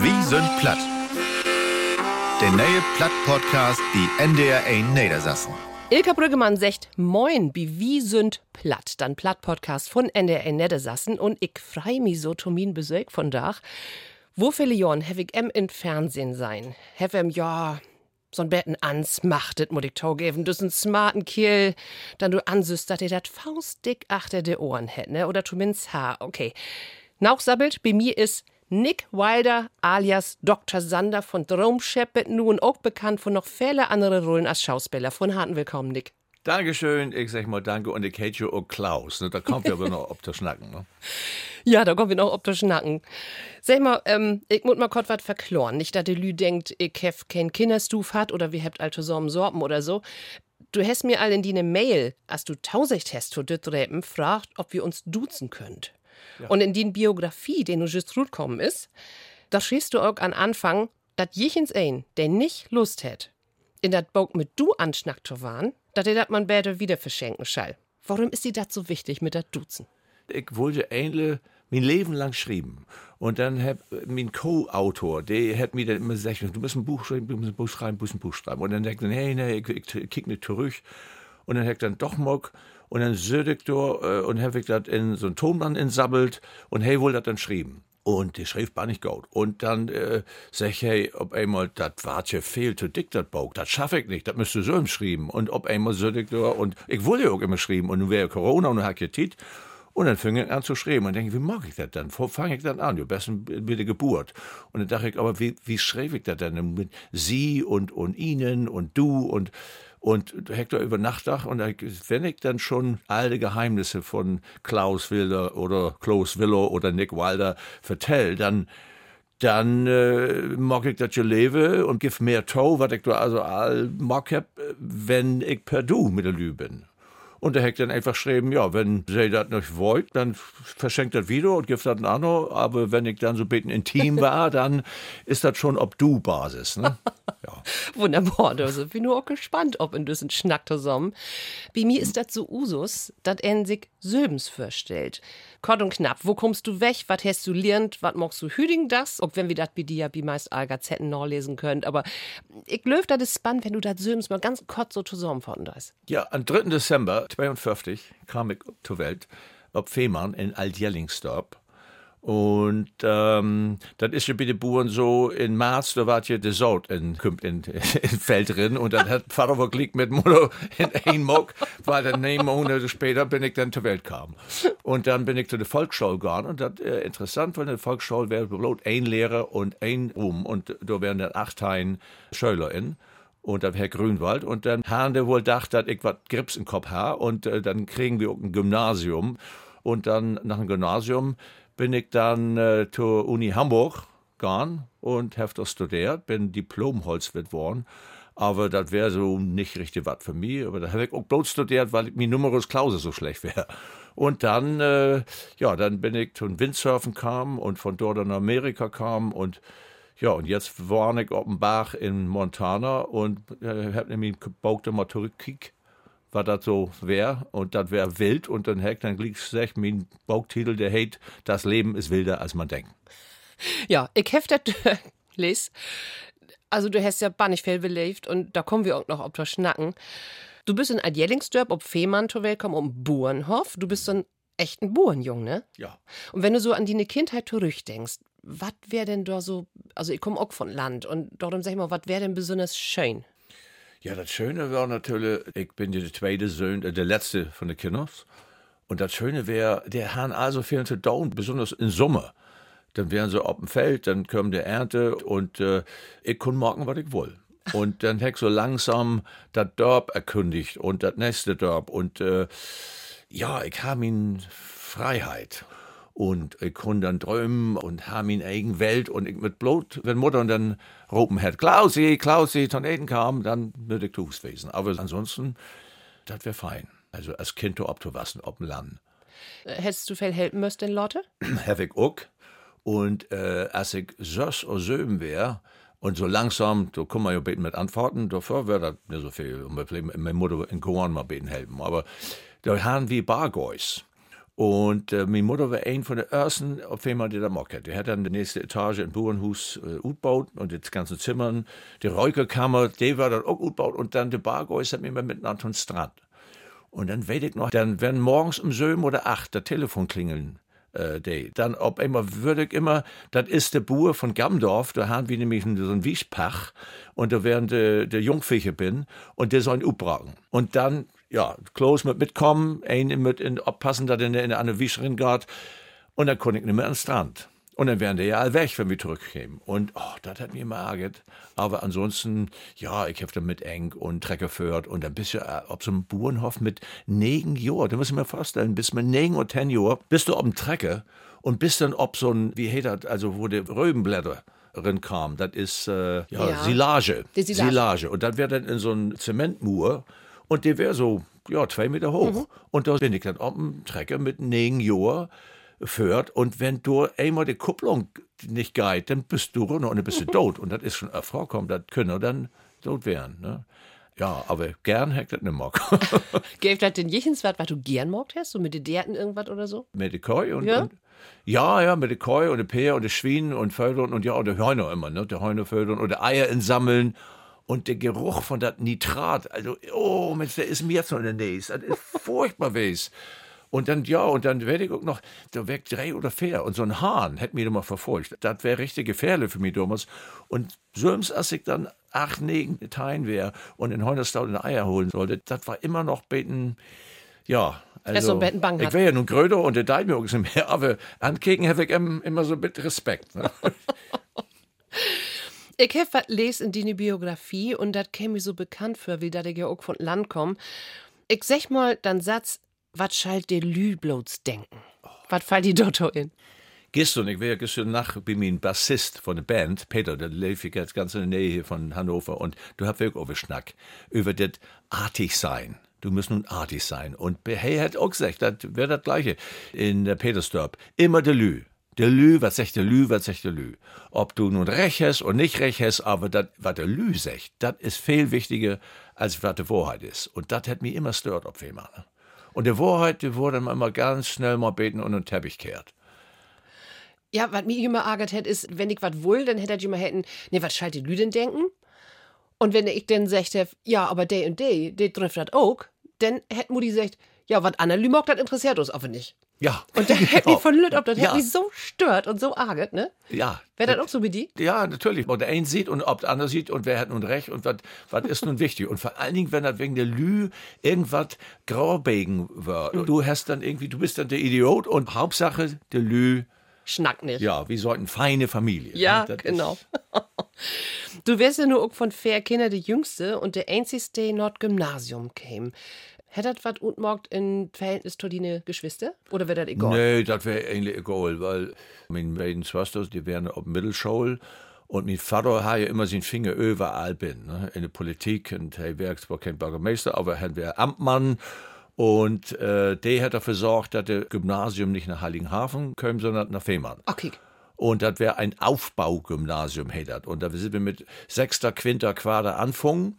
Wie sind platt? Der neue Platt-Podcast, die NDR 1 Niedersassen. Ilka Brüggemann sagt Moin, wie wie sind platt. Dann Platt-Podcast von NDR Niedersassen und ich frei mich so Tomin Besög von Dach. Wo viele Jahren habe ich in Fernsehen sein? Have em ja so ein Betten ansmachtet, muss ich geben. Du einen smarten Kiel, dann du ansüst, dass ihr dat faustdick achter de Ohren hätt, ne? Oder zumindest Haar, okay. Nauchsabbelt, bei mir ist Nick Wilder alias Dr. Sander von Dromscheppet, nun auch bekannt von noch viele andere Rollen als Schauspieler. Von harten Willkommen, Nick. Dankeschön, ich sag mal danke und ich hätte auch Klaus. Ne? Da kommt wir aber noch ob das Schnacken. Ne? Ja, da kommen wir noch ob das Schnacken. Sag mal, ähm, ich muss mal kurz was verkloren. Nicht, dass der Lü denkt, ich hef kein Kinderstuf hat oder wir habt alte Sorben Sorben oder so. Du hast mir all in die Mail, als du tausicht hast für dit Räpen, fragt, ob wir uns duzen könnt. Und in die Biografie, den du just kommen ist, da schriebst du auch an Anfang, dat jichens ein, der nicht Lust hätt, in dat Bock mit du anschnackt zu waren, dat er dat man bäder wieder verschenken schall. Warum ist dir dat so wichtig mit dat Duzen? Ich wollte eigentlich mein Leben lang schreiben. Und dann hat mein Co-Autor, der hat mir dann immer gesagt, du musst ein Buch schreiben, du musst ein Buch schreiben, du musst ein Buch schreiben. Und dann denkt er, hey, nee, ich, ich kick nicht zurück. Und dann hat er dann doch mal und dann söd ich da äh, und ich das in so ein Tonband insammelt und hey, wohl das dann schrieben. Und die Schrift war nicht gut. Und dann äh, sag ich, hey, ob einmal das Wartje fehlt, zu dick das Bauch, das schaffe ich nicht, das müsste so im schreiben. Und ob einmal da, und ich wollte ja auch immer schreiben. Und nun wäre Corona und dann hat Tit. Und dann fing ich an zu schreiben und denke, wie mag ich das dann? Wo fange ich dann an? Ja, besten mit der Geburt. Und dann dachte ich, aber wie, wie schreibe ich das denn? Mit sie und, und ihnen und du und und Hector über Nachtdach und wenn ich dann schon alte Geheimnisse von Klaus Wilder oder Klaus Willow oder Nick Wilder vertell, dann dann äh, mag ich das lebe und gib mehr Tau, was ich da also all mag hab, wenn ich per Du mit der Lü bin. Und der hat dann einfach geschrieben, ja, wenn sie das nicht wollt, dann verschenkt das wieder und gibt das an andere. Aber wenn ich dann so bisschen intim war, dann ist das schon ob du Basis. Ne? Ja. Wunderbar, also bin nur auch gespannt, ob in diesen Schnack zusammen. Bei mir ist das so Usus, dass er sich Söbens vorstellt. Kort und knapp, wo kommst du weg, was hast du lernt, was magst du hüdigen das? Ob wenn wir das bei dir wie meist Gazetten nachlesen könnt, aber ich löf das ist spannend, wenn du das Söbens mal ganz kurz so zusammenfassen hast. Ja, am 3. Dezember 52 kam ich zur Welt, ob Fehmarn in Altjellingsdorp. Und ähm, das ist ja bei den Bauern so, in März, da war ja der Saut in, in, in, Feld drin und dann hat Vater wirklich mit Mutter in ein Mock, weil dann neun Monate später bin ich dann zur Welt kam. Und dann bin ich zu der Volksschule gegangen und das äh, interessant, weil in der Volksschule wäre bloß ein Lehrer und ein Ruhm und da wären dann acht Teilen Schüler in und dann Herr Grünwald. Und dann haben die wohl gedacht, dass ich was Grips im Kopf habe. Und äh, dann kriegen wir auch ein Gymnasium. Und dann nach dem Gymnasium bin ich dann äh, zur Uni Hamburg gegangen und habe das studiert, bin Diplom-Holzwirt geworden. Aber das wäre so nicht richtig was für mich. Aber da habe ich auch bloß studiert, weil mein Numerus Clausus so schlecht wäre. Und dann, äh, ja, dann bin ich zum Windsurfen kam und von dort nach Amerika kam und ja, und jetzt war ich auf dem Bach in Montana und äh, hab nämlich gebaugt mal zurückgekickt, was das so wäre. Und das wäre wild. Und dann hätte dann gesagt, mein Baugtitel, der heißt, das Leben ist wilder, als man denkt. Ja, ich hef das les. Also du hast ja bannig viel belebt und da kommen wir auch noch auf das Schnacken. Du bist in Adjellingsdörp, ob Fehmarn zur Welt kommen, um Burenhof. Du bist so ein echten Burenjung, ne? Ja. Und wenn du so an deine Kindheit zurückdenkst, was wäre denn da so, also ich komme auch von Land und darum sag ich mal, was wäre denn besonders schön? Ja, das Schöne wäre natürlich, ich bin der zweite Sohn, äh, der letzte von den Kindern. Und das Schöne wäre, der haben also viel zu tun, besonders im Sommer. Dann wären sie auf dem Feld, dann kommt der Ernte und äh, ich kann machen, was ich will. Und dann hätte so langsam das Dorf erkundigt und das nächste Dorf. Und äh, ja, ich habe ihn Freiheit. Und ich konnte dann träumen und habe meine eigene Welt und ich mit Blut, wenn Mutter dann rufen hat, Klausi, Klausi, von Eden kam, dann würde ich gewesen. Aber ansonsten, das wäre fein. Also als Kind ob du was, ob dem Land. Hättest du viel helfen müssen, den Lotte? Habe ich auch. Und äh, als ich Sös oder Söben wäre, und so langsam, da kann man ja beten mit Antworten, davor wäre das nicht so viel. Und meine Mutter in Koran mal beten helfen. Aber da haben wir Bargoys. Und äh, meine Mutter war ein von der ersten, auf einmal die da mockert. Die hat dann die nächste Etage im Bauernhaus äh, utbaut und das ganze Zimmern, die Räucherkammer, die war dann auch utbaut und dann die Bargäus hat mir immer mit an den Strand. Und dann weiß ich noch, dann werden morgens um sieben oder acht der Telefon klingeln. Äh, die. Dann ob immer würde ich immer, das ist der Buhr von Gamdorf, da haben wir nämlich so einen Wiespach und da werden der de Jungfische bin und der soll ihn upbragen. Und dann ja, Klaus mit mitkommen, ein mit in, oppassen, dass er in, in eine Wischerin geht. Und dann konnte ich nicht mehr an den Strand. Und dann wären die ja all weg, wenn wir zurückkämen. Und oh, das hat mir immer ärgert. Aber ansonsten, ja, ich habe mit eng und Trecker führt und dann bist du äh, auf so einem Bauernhof mit negen Jahren. Da muss ich mir vorstellen, bis mit negen oder zehn Jahren bist du auf dem Trecker und bist dann ob so ein, wie heißt das, also wo die Röbenblätter drin kam. Das ist äh, ja, Ja. Silage. Silage. Silage. Und dann wäre dann in so ein Zementmur und der wäre so, ja, zwei Meter hoch. Mhm. Und da bin ich dann auf dem Trecker mit negen Jahren führt. Und wenn du einmal die Kupplung nicht geht, dann bist du runter und dann bist du tot. Und das ist schon vorkommen, das können dann tot werden. Ne? Ja, aber gern hätte ich das nicht mag. Gäbe das den Jichens was, was du gern mogt hast? So mit den Derten irgendwas oder so? mit der Koi und, Ja? und ja, ja, mit der Koi und der Peer und der Schwein und Földern und ja, und der Hörner immer, ne? Der Hörner földern und der Eier insammeln. Und der Geruch von das Nitrat, also, oh Mensch, der ist mir jetzt noch in der Nähe. Das ist furchtbar weiß. Und dann, ja, und dann werde ich auch noch, da weg drei oder vier. Und so ein Hahn hätte mich immer verfolgt. Das wäre richtig gefährlich für mich damals. Und so als ich dann acht, negen Teilen wäre und in Heunerstau eine Eier holen sollte, das war immer noch beten, ja. Also, so ein bisschen bang ich wäre ja nun Gröder und der deit mir auch nicht mehr, aber ankeken habe ich immer so mit Respekt. Ne? Ich habe was lesen in deine Biografie und das käme mir so bekannt für, wie dat ich ja auch von Land komm. Ich sag mal dann Satz, was schalt de Lüblots denken? Was fällt die dort in? Gestern, ich war ja gestern Nacht bei meinem Bassist von der Band, Peter, der ich jetzt ganz in der Nähe von Hannover und du hast wirklich auch Schnack über das artig sein. Du musst nun artig sein. Und hey hat auch gesagt, das wäre das Gleiche in der Petersdorp. Immer der Lü. Der Lü, was sagt der Lü, was sagt der Lü? Ob du nun recht hast und nicht recht hast, aber das, was der Lü sagt, das ist viel wichtiger, als was die Wahrheit ist. Und das hat mich immer stört, auf einmal. Ne? Und die Wahrheit, die wurde man immer ganz schnell mal beten und den Teppich kehrt. Ja, was mich immer ärgert hätte, ist, wenn ich was will, dann hätte ich immer hätten, ne, was schalt die Lüden denken? Und wenn ich dann sagte, ja, aber der und der, der trifft das auch, dann hätte Mutti gesagt, ja, was Anna Lü mag, das interessiert uns aber nicht. Ja. Und dann hätte mich von Lüt, ob das Ja. hätte mich so stört und so ärgert, ne? Ja. Wäre das auch so wie die? Ja, natürlich. Und der eine sieht und ob der andere sieht und wer hat nun recht und was ist nun wichtig. Und vor allen Dingen, wenn das wegen der Lü irgendwas graubegen wird. Du hast dann irgendwie, du bist dann der Idiot und Hauptsache der Lü, Schnack nicht. ja, wir sollten feine Familie. Ja, Das genau. du wärst ja nur auch von vier Kinder der Jüngste und der einzigste, der not Gymnasium käme. Hätte das was und morgt in Verhältnis zu deine Geschwister? Oder wäre das egal? Nee, das wäre eigentlich egal, weil meine beiden Schwestern, die wären auf Mittelschule und mein Vater hat ja immer seinen Finger überall bin, ne? in der Politik und er wäre zwar kein Bürgermeister, aber er wäre Amtmann und äh, der hat dafür gesorgt, dass das Gymnasium nicht nach Heiligenhafen kommt, sondern nach Fehmarn. Okay. Und das wäre ein Aufbaugymnasium, hey dat. Und da sind wir mit sechster, quinter Quader anfangen.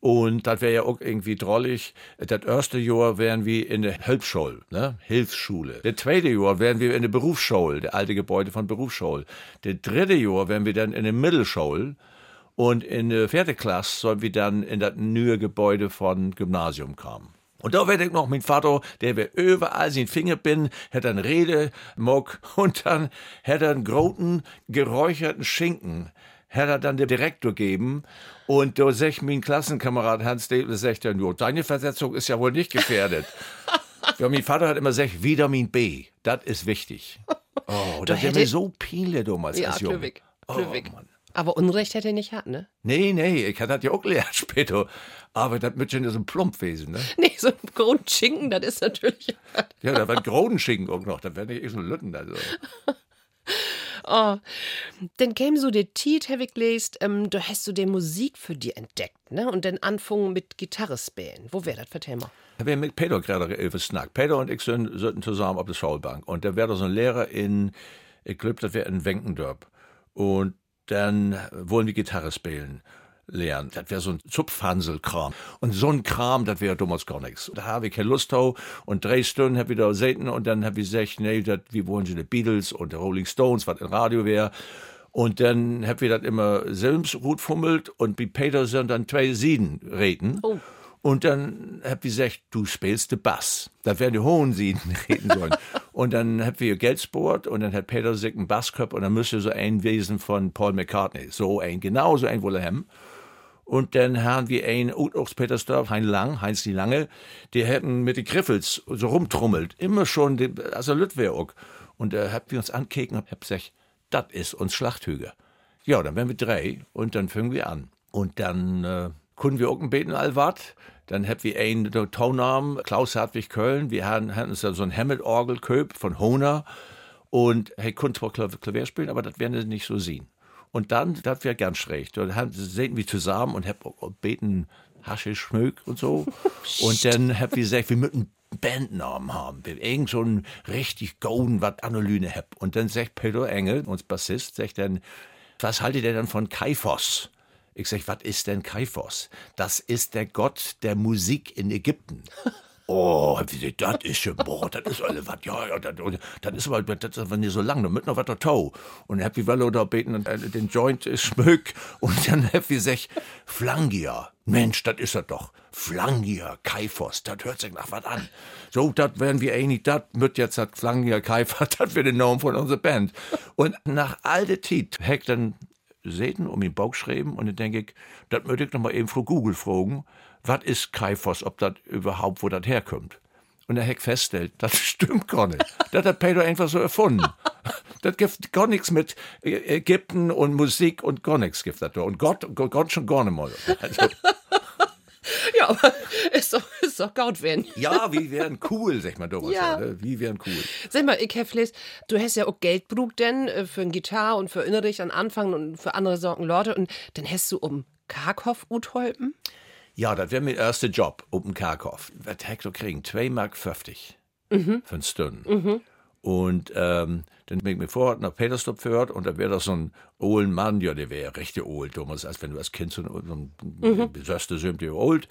Und das wäre ja auch irgendwie drollig. Das erste Jahr wären wir in der Hilfsschule, ne? Hilfsschule. Das zweite Jahr wären wir in der Berufsschule, der alte Gebäude von Berufsschule. Das dritte Jahr wären wir dann in der Mittelschule. Und in der vierten Klasse sollen wir dann in das neue Gebäude von Gymnasium kommen. Und da werd ich noch, mein Vater, der wär überall sein Finger bin, hätte einen Rede, Mock, und dann hätte einen großen, geräucherten Schinken, hätte er dann dem Direktor geben. Und da sagt mein Klassenkamerad Hans Debel, sagt er nur, deine Versetzung ist ja wohl nicht gefährdet. ja, mein Vater hat immer gesagt, Vitamin B, das ist wichtig. Oh, das wäre hätte- mir so pile damals Ja, als Junge. Klöwig. Oh, Klöwig. Mann. Aber Unrecht hätte er nicht gehabt, ne? Nee, nee, ich hatte das ja auch gelernt später. Aber das schon so ein Plumpwesen, ne? Nee, so ein Grundschinken, das ist natürlich. Ja, da war Grodenschinken auch noch, da werden nicht so Lütten. Also. Oh. Dann käme so der Tiet, hab ich gelesen, ähm, du hast so die Musik für die entdeckt, ne? Und dann anfangen mit Gitarre spielen. Wo wäre das? Vertell mal. Da wir mit Peter gerade über Snack. Peter und ich sind, sitzen zusammen auf der Schulbank. Und da wäre so ein Lehrer in, ich glaube, das wäre in Wenkendorp. Und dann wollen wir Gitarre spielen. Lernen. Das wäre so ein Zupfhanselkram. Und so ein Kram, das wäre damals gar nichts. Da habe ich keine Lust drauf. Und drei Stunden habe ich da gesessen und dann habe ich gesagt, nee, dat, wie wollen Sie die Beatles und die Rolling Stones, was im Radio wäre. Und dann hab wir das immer selbst gut fummelt und wie Peterson dann zwei Sieden reden. Oh. Und dann hab ich gesagt, du spielst den Bass. Das wären die hohen Sieden reden sollen. und dann hab wir Geld sport und dann hat Peter einen Bass gehabt und dann müsste so ein Wesen von Paul McCartney. So ein, genauso ein wolle haben. Und dann haben wir einen aus Petersdorf, Hein Lang, Heinz die Lange, die hätten mit den Griffels so rumtrummelt. Immer schon, die, also Lütwer auch. Und da äh, hab wir uns ankeken und hab gesagt, das ist uns Schlachthüger. Ja, dann wären wir drei und dann fangen wir an. Und dann äh, konnten wir auch ein beten allwart. Dann hatten wir einen Tonnamen, Klaus Hartwig Köln. Wir hatten, hatten so ein Hammond-Orgel von Honer. Und er konnte zwar Klavier spielen, aber das werden wir nicht so sehen. Und dann, das wäre ganz schräg. Dann sehen wir zusammen und hab beten Haschisch, Schmöck und so. und dann hab wir gesagt, wir müssen Bandnamen haben. Wir irgend so einen richtig golden, was Anolyne hab. Und dann sagt Pedro Engel, uns Bassist, sagt dann, was haltet ihr denn von Kaiphos? Ich sag, was ist denn Kaiphos? Das ist der Gott der Musik in Ägypten. Oh, das ist schon, boah, das ist alle was, ja, ja, das, das ist aber, das ist nicht so lang, da mit noch was da tau. Und wie Wallo da beten und äh, den Joint schmück und dann wie gesagt, Flangia. Mensch, das ist er doch. Flangia, Kaifos, das hört sich nach was an. So, das werden wir einig, das wird jetzt das Flangia, Kaifos, das wird der Name von unserer Band. Und nach all der Zeit, heck dann Seten um den Bauch schreiben und dann denke ich, das möchte ich noch mal eben Frau Google fragen, was ist Kaifos, ob das überhaupt, wo das herkommt. Und der Heck feststellt, das stimmt gar nicht. das hat Pedro einfach so erfunden. Das gibt gar nichts mit Ägypten und Musik und gar nichts gibt das da. Und Gott, Gott schon gar nicht mal. Also, ja, aber ist doch, ist doch gut werden. Ja, wie wären cool, sag mal Doris. Ja. Ne? Wie wären cool. Sag mal, ich Herr du hast ja auch Geld brugt denn äh, für ein Gitarre und für Innerich an Anfang und für andere Sorgen Leute und dann hast du um Karkow utholpen? Ja, das wäre mein erster Job, um Karkow. Was hätte du kriegen? 2,50 Mark mhm. für eine Stunde. Mhm. Und ähm, dann bin ich mir vor nach Petersdorf gehört und da wäre das so ein olden Mann, ja, der wäre recht alt, damals, als wenn du als Kind so ein, so ein mhm. besöste sind, der alt.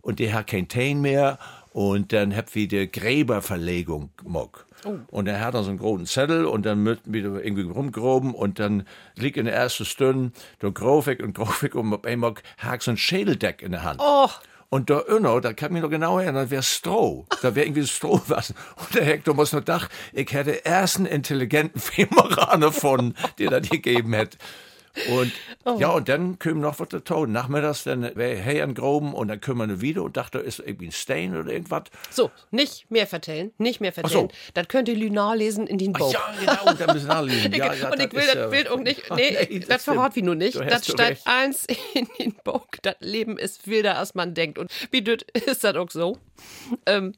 Und der hat kein Tain mehr und dann hab wir die Gräberverlegung mock. Oh. Und er hat dann so einen großen Zettel und dann müssen wir irgendwie rumgroben und dann liegt in der ersten Stunde der Grofik und Grofik und auf einmal hat so ein Schädeldeck in der Hand. Oh. Und der Inno, da kann mich noch genau erinnern, das wäre Stroh. Da wäre irgendwie Stroh was. Und der Hector muss nur dachten, ich hätte erst einen intelligenten Femeraner von, der das gegeben hätte. Und oh. ja, und dann kümmern noch was Ton. Nachmittags dann wäre hey an Groben und dann kümmern wir wieder und dachte, ist irgendwie ein Stain oder irgendwas. So, nicht mehr vertellen, nicht mehr vertellen. So. Das könnt ihr Lünar lesen in den Bauch. ja, genau, da müssen nachlesen. Ja, ja, und ich will das Bild auch nicht, nee, nee das, das verrat wie nur nicht. Das steigt eins in den Bauch. Das Leben ist wilder, als man denkt. Und wie düt ist das auch so? Ähm,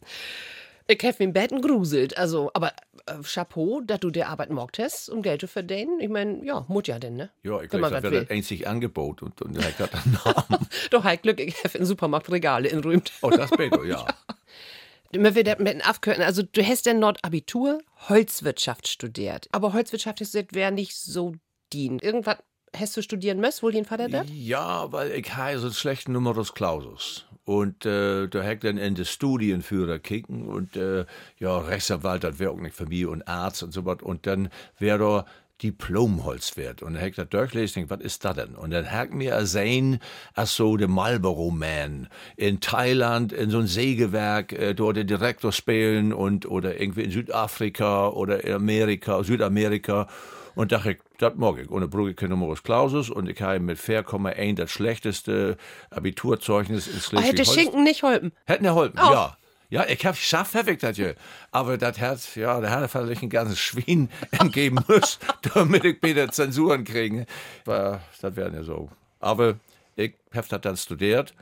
ich habe im Betten gruselt. Also, aber äh, Chapeau, dass du der Arbeit mogt hast, um Geld zu verdienen. Ich meine, ja, muss ja denn, ne? Ja, ich glaube, das wäre das einzig Angebot und, und er hat einen Namen. Doch, halt Glück, ich habe im Supermarkt Regale in Rümt. Oh, das bitte, ja. ja. Man das mit aufkürzen. Also, du hast denn dort Abitur Holzwirtschaft studiert. Aber Holzwirtschaft ist wäre nicht so dient. Irgendwas hast du studieren müssen, wohl den Vater da? Ja, weil ich habe so einen schlechten Numerus Clausus. Und äh, da hätte dann in den Studienführer kicken und äh, ja, Rechtsanwalt, das wäre auch nicht Familie und Arzt und so was. Und dann wäre da Diplomholzwert. Und dann hätte ich durchlesen, was ist das denn? Und dann hat mir sehen, als so der Marlboro Man in Thailand in so ein Sägewerk äh, dort den Direktor spielen und oder irgendwie in Südafrika oder in Amerika, Südamerika. Und dachte ich, das mag ich. Brauche ich kein Numerus Clausus und ich habe mit 4,1 das schlechteste Abiturzeugnis in Schleswig-Holstein. Hätte Schinken nicht holpen. Hätten er holpen, oh. ja. Ja, ich hab geschafft, hab ich das ja. Aber das hat, ja, der hat vielleicht ein ganzes Schwein entgeben muss, damit ich wieder Zensuren kriege. das wäre ja so. Aber ich hab das dann studiert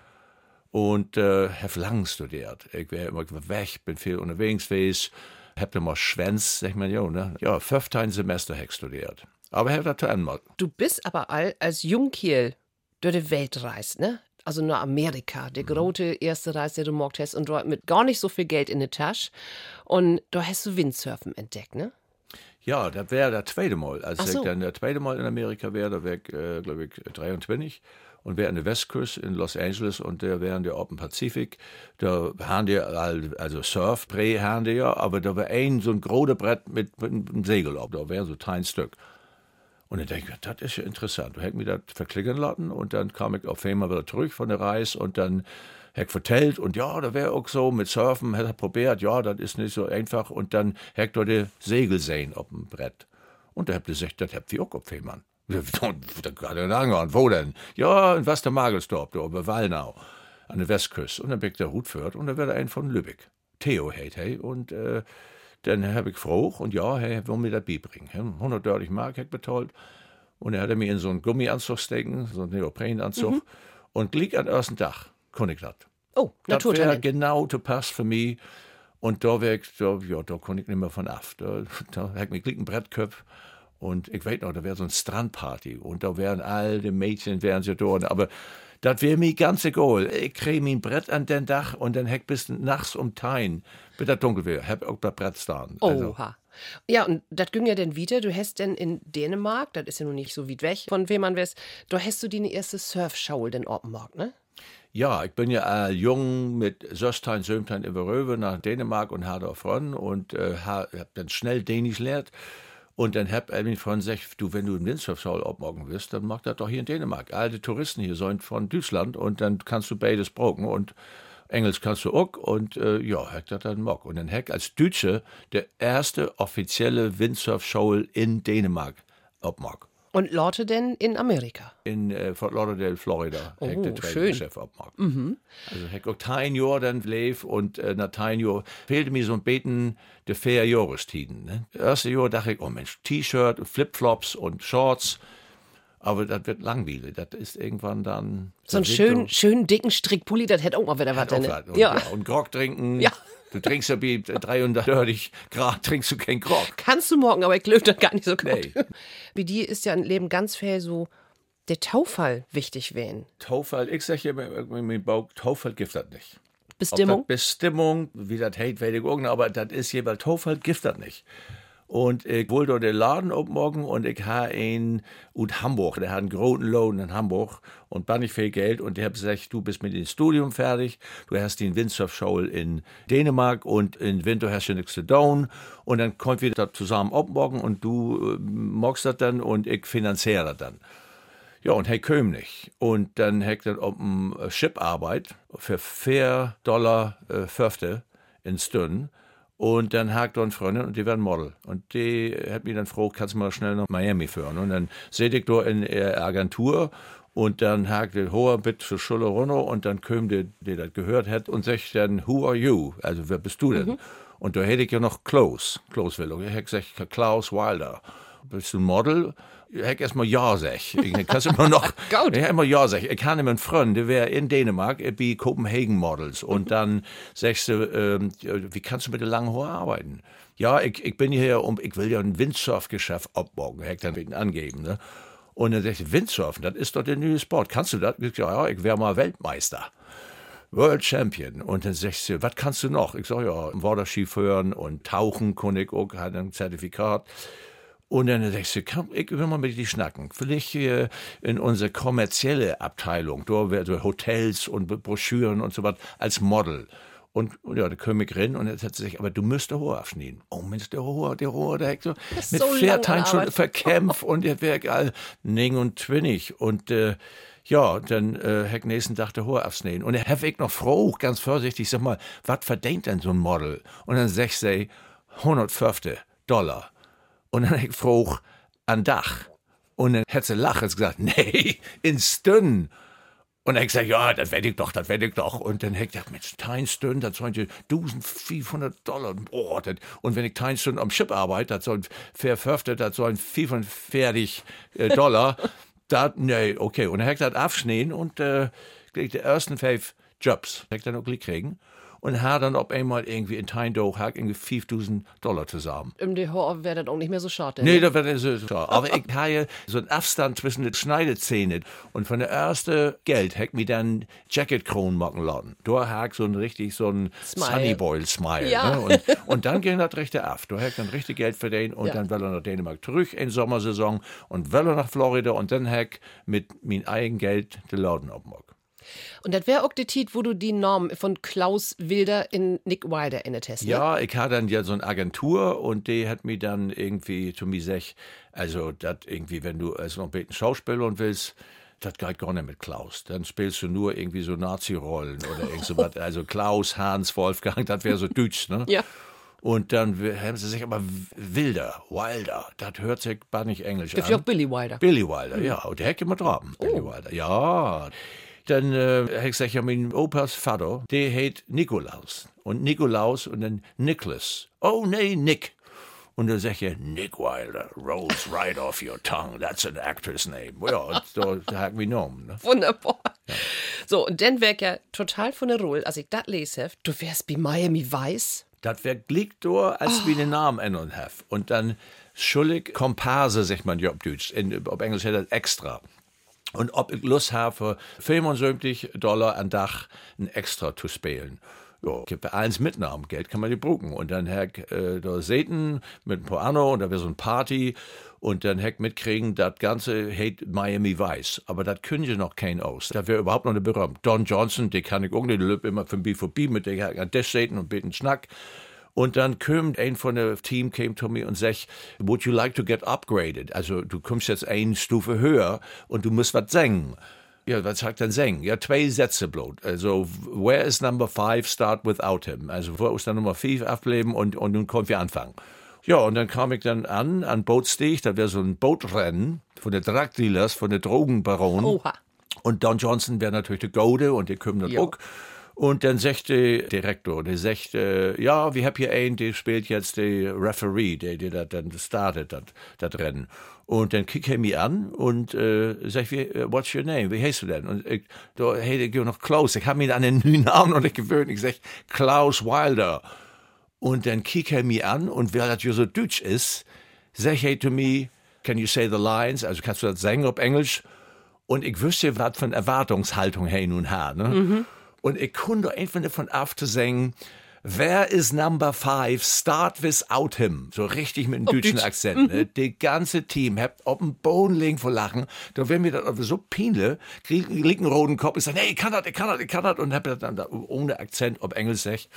und äh, hab lang studiert. Ich wäre immer weg, bin viel unterwegs gewesen hab immer Schwänz, sag mal, jo, ne? Ja, 15 Semester hab studiert. Aber hab das einmal. Du bist aber all als Jungkiel durch die Welt reist, ne? Also nur Amerika, der mhm. große erste Reise, der du gemacht hast und dort mit gar nicht so viel Geld in der Tasche. Und da hast du Windsurfen entdeckt, ne? Ja, das wäre der zweite Mal. Als so. ich dann der zweite Mal in Amerika wäre, da wäre ich, äh, glaube ich, 23. und wir an der Westküste in Los Angeles und der wären der Open Pazifik. Da haben die also Surfbree haben die ja, aber da war ein so ein großes Brett mit, mit einem Segel ab, da wäre so ein Stück. Und dann denke ich, das ist ja interessant. Da hätte mich das verklicken lassen und dann kam ich auf einmal wieder zurück von der Reise und dann hätte vertellt und ja, da wäre auch so mit Surfen, hätte probiert, ja, das ist nicht so einfach und dann hätte die Segel sehen auf dem Brett. Und da habt ihr gesagt, das habt ihr auch auf einmal. Da kann ich angehört, wo denn? Ja, in was der Magelsdorf, da über Wallnau, an der Westküste. Und dann bin ich der Hut führt und dann wird ein von Lübeck. Theo heit hey. Und äh, dann habe ich gefragt und ja, hey, will mir das beibringen. 130 Mark hätte betalt. Und er hat mir in so einen Gummianzug stecken, so einen Neoprenanzug. Mhm. Und gleich an ersten Tag konnte ich das. Oh. Das wäre genau zu Pass für mich. Und da wäre ich, da, ja, da konnte ich nicht mehr von ab. Da, da hat mir gleich einen Brettkopf. Und ich weiß noch, da wäre so ein Strandparty und da wären all die Mädchen wären sie dort. Aber das wäre mir ganz egal. Ich kriege mein Brett an den Dach und dann heck bis nachts um Tein, bis das dunkel wird, hab auch das Brett stehen. Also. Oha. Ja, und das ging ja dann wieder. Du hast denn in Dänemark, das ist ja noch nicht so weit weg von wem man weiß, da hast du die erste Surfschaul den Oppenmarkt, ne? Ja, ich bin ja äh, jung mit Söstein, Sömtein Röwe nach Dänemark und Hardorf und äh, habe dann schnell Dänisch gelernt. Und dann hab Elvin von sich, du, wenn du in Windsurfschau abmorgen wirst, dann mach das doch hier in Dänemark. Alte Touristen hier sind von Deutschland und dann kannst du beides brauchen und Englisch kannst du auch und äh, ja, heck das dann mock. Und dann heck als Deutsche der erste offizielle Windsurf-Show in Dänemark abmorg. Und Leute denn in Amerika? In äh, Fort Lauderdale, Florida. Oh, der Chef abmacht. Mhm. Also auch ein Jahr dann lebt und äh, nach ein Jahr fehlte mir so ein Beten der fair Jahrestiden. Ne? Erste Jahr dachte ich, oh Mensch, T-Shirt, Flipflops und Shorts. Aber das wird langweilig. Das ist irgendwann dann. So einen schönen, schönen dicken Strickpulli, das hätte auch mal wieder was. Ne? Und, ja. ja. Und Grog trinken. Ja. Du trinkst ja bei 330 Grad, trinkst du kein Grog. Kannst du morgen, aber ich glaube das gar nicht so gut. Nee. Wie dir ist ja im Leben ganz viel so der Taufall wichtig werden. Taufall, ich sage ja mit meinem Bauch, Taufall gibt das nicht. Bestimmung? Bestimmung, wie das heißt, weiß ich aber das ist jeweils Taufall gibt das nicht. Und ich wollte den Laden morgen und ich habe ihn in Hamburg, der hat einen großen Lohn in Hamburg und war nicht viel Geld und der hat gesagt, du bist mit dem Studium fertig, du hast den Windsurf-Show in Dänemark und in Winter hast du nichts zu tun und dann kommt wir da zusammen morgen und du äh, magst das dann und ich finanziere das dann. Ja, und köm nicht. Und dann hackt dann auf dem Schiff Arbeit für 4 Dollar äh, Fünfte in Stunden. Und dann hakt eine Freundin und die werden Model. Und die hat mich dann froh, kannst du mal schnell nach Miami führen. Und dann seht ich da in der Agentur und dann hakt der hoher Bit für Schulle runter und dann kommt der, der das gehört hat und sagt dann, who are you? Also wer bist du denn? Mhm. Und da hätte ich ja noch Klaus, Klaus Willung. Ich hätte gesagt, Klaus Wilder. Bist du ein Model? Ich hätte erstmal Ja sag. Ich kann immer noch. Gut. Ich immer Ja sag. Ich kann einen Freund, der wäre in Dänemark, bei Copenhagen Models. Und dann sagst du, ähm, wie kannst du mit der langen Haare arbeiten? Ja, ich, ich bin hier, um, ich will ja ein Windsurfgeschäft abbauen. Hätte dann wegen angeben, ne? Und dann sagst du, Windsurfen, das ist doch der neue Sport. Kannst du das? Ich sag, ja, ich wäre mal Weltmeister. World Champion. Und dann sagst du, was kannst du noch? Ich sag, ja, Waterski führen und tauchen, kann ich auch, hat ein Zertifikat. Und dann denkst du, komm, ich will mal mit dir schnacken. Vielleicht hier in unsere kommerzielle Abteilung, da werden Hotels und Broschüren und so was, als Model. Und, und ja, der König rennt und jetzt hat sie sich, aber du müsst der Hoher abschneiden. Oh Mensch, der Hoher, der Hoher, der so mit so Pferdtein schon verkämpft und der wäre all ning und twinnig. Und äh, ja, dann äh, Heck nächsten Tag der Hoher abschneiden. Und er hat ich noch froh, ganz vorsichtig, sag mal, was verdient denn so ein Model? Und dann sag sie, 150 Dollar. Und dann ich frug an Dach. Und dann hat sie lachen gesagt, nee, in Stünden. Und dann ich gesagt, ja, das werde ich doch, das werde ich doch. Und dann hätte ich gedacht, Mensch, tein Stunden, das sollen 1500 Dollar. Boah, das, und wenn ich tein Stunden am Schiff arbeite, das sollen verförftet, das sollen 440 äh, Dollar. das, nee, okay. Und dann hätte ich das abschneiden und äh, die ersten fünf Jobs hätte ich dann auch kriegen. Und hat dann auf einmal irgendwie in Teindoch irgendwie 5000 Dollar zusammen. Im DH wäre das auch nicht mehr so schade. Nee, das wäre so schade. Aber ich habe so einen Abstand zwischen den Schneidezähnen und von der ersten Geld hätte mir dann Jacketkron machen lassen. Da hat so ein richtig so ein Smile. Sunnyboy-Smile. Ja. Ne? Und, und dann ging das richtig ab. Da hätte dann richtig Geld verdient und Ja. dann will er nach Dänemark zurück in Sommersaison und will er nach Florida und dann hätte mit mein eigen Geld den Laden abmachen. Und das wäre auch die Tit, wo du die Norm von Klaus Wilder in Nick Wilder innet hast. Ne? Ja, ich hatte dann ja so eine Agentur und die hat mir dann irgendwie zu mir gesagt, also das irgendwie, wenn du als noch ein Schauspieler willst, das geht gar nicht mit Klaus. Dann spielst du nur irgendwie so Nazi-Rollen oder irgend so was. Also Klaus, Hans, Wolfgang, das wäre so Deutsch, ne? Ja. Und dann haben sie sich aber Wilder, Wilder, das hört sich gar nicht Englisch Gibt an. ja auch Billy Wilder. Billy Wilder, ja. Und der hätte immer dran. Billy Wilder, ja. Dann äh, hätte ich gesagt, ja, mein Opas Vater, der heißt Nikolaus. Und Nikolaus und dann Nicholas. Oh, nee, Nick. Und dann sag ich, Nick Wilder rolls right off your tongue. That's an actor's name. Ja, da hat mich genommen. Ne? Wunderbar. So, und dann wär ich ja total von der Rolle, als ich das lese, du wärst bei Miami Weiß. Das wär glick da, als wir den Namen ändern haben. Und dann schuldig Komparse, sagt man ja auf Deutsch. In, auf Englisch heißt das extra. Und ob ich Lust habe, für 75 Dollar am Dach ein Extra zu spielen. Ja, gibt bei eins mitnahmen, Geld kann man die brucken. Und dann heck äh, da Seten mit ein paar Anno und da wäre so ein Party und dann heck mitkriegen, das Ganze hate Miami Weiß. Aber das können noch kein aus. Da wäre überhaupt noch nicht berühmt. Don Johnson, den kann ich nicht, der löb immer von B4B mit der an Tisch Seten und beten Schnack. Und dann kommt ein von der Team came to me und sagt, would you like to get upgraded? Also du kommst jetzt eine Stufe höher und du musst was singen. Ja, was sagt denn singen? Ja, zwei Sätze bloß. Also, where is number five start without him? Also, wo ist dann Nummer fünf ableben und, und nun kommt wir anfangen. Ja, und dann kam ich dann an, an Bootsteg, da wäre so ein Bootrennen von den Drugdealers, von den Drogenbaronen. Oha. Und Don Johnson wäre natürlich der Gode und die kommen dann Jo. auch. Und dann sagt der Direktor, der sagt, äh, ja, wir haben hier einen, der spielt jetzt der Referee, der, der dann startet, das, das Rennen. Und dann kickt er mich an und äh, sagt, äh, what's your name? Wie heißt du denn? Und ich, da hätte ich noch Klaus. Ich habe mir an den neuen Namen noch nicht gewöhnt. Ich sag, Klaus Wilder. Und dann kickt er mich an und weil das so deutsch ist, sagt er zu mir, can you say the lines? Also kannst du das sagen auf Englisch? Und ich wüsste, was von Erwartungshaltung her nun hat. Ne? Und ich konnte einfach davon ab zu sagen, Wer ist Number Five? Start without him. So richtig mit einem deutschen Deutsch. Akzent. Ne? Die ganze Team habt auf dem Boden liegen vor Lachen. Da mir das aber so pinle, krieg krieg einen roten Kopf. Ich sage, nee, ich kann das, ich kann das, ich kann das. Und hab dann da ohne Akzent auf Englisch gesagt.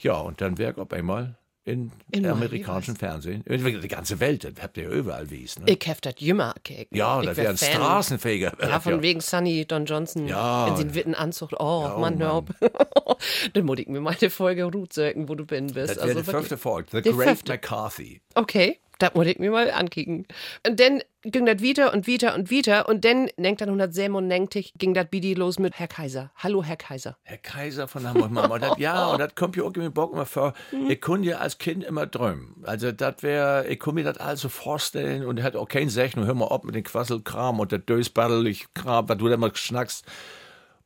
Ja, und dann wäre ich auf einmal in, In Miami amerikanischen Fernsehen. Die ganze Welt, das habt ihr überall wiesen. Ne? Ich hab das gekriegt. Ja, ich das wär wäre ein Fan. Straßenfeger. Ja, von wegen Sunny Don Johnson Ja. in den witten Anzug. Oh, Ja, Mann, hör auf. Dann muss ich mir mal eine Folge Ruth sagen, wo du bin bist. Das wäre die fünfte Folge. The Die Great fünfte. McCarthy. Okay, das muss ich mir mal ankicken. Und dann ging das wieder und wieder und wieder. Und dann, denkt dann 197, ging das Bidi los mit Herr Kaiser. Hallo, Herr Kaiser. Herr Kaiser von Hamburg, Mama. Und das, ja, und das kommt ja auch in den Bock immer vor. Mhm. Ich konnte ja als Kind immer träumen. Also, das wäre, ich konnte mir das alles so vorstellen und er hat auch keinen Sech, nur hör mal ab mit dem Quasselkram und der Dösbaddelig Kram, was du da mal schnackst.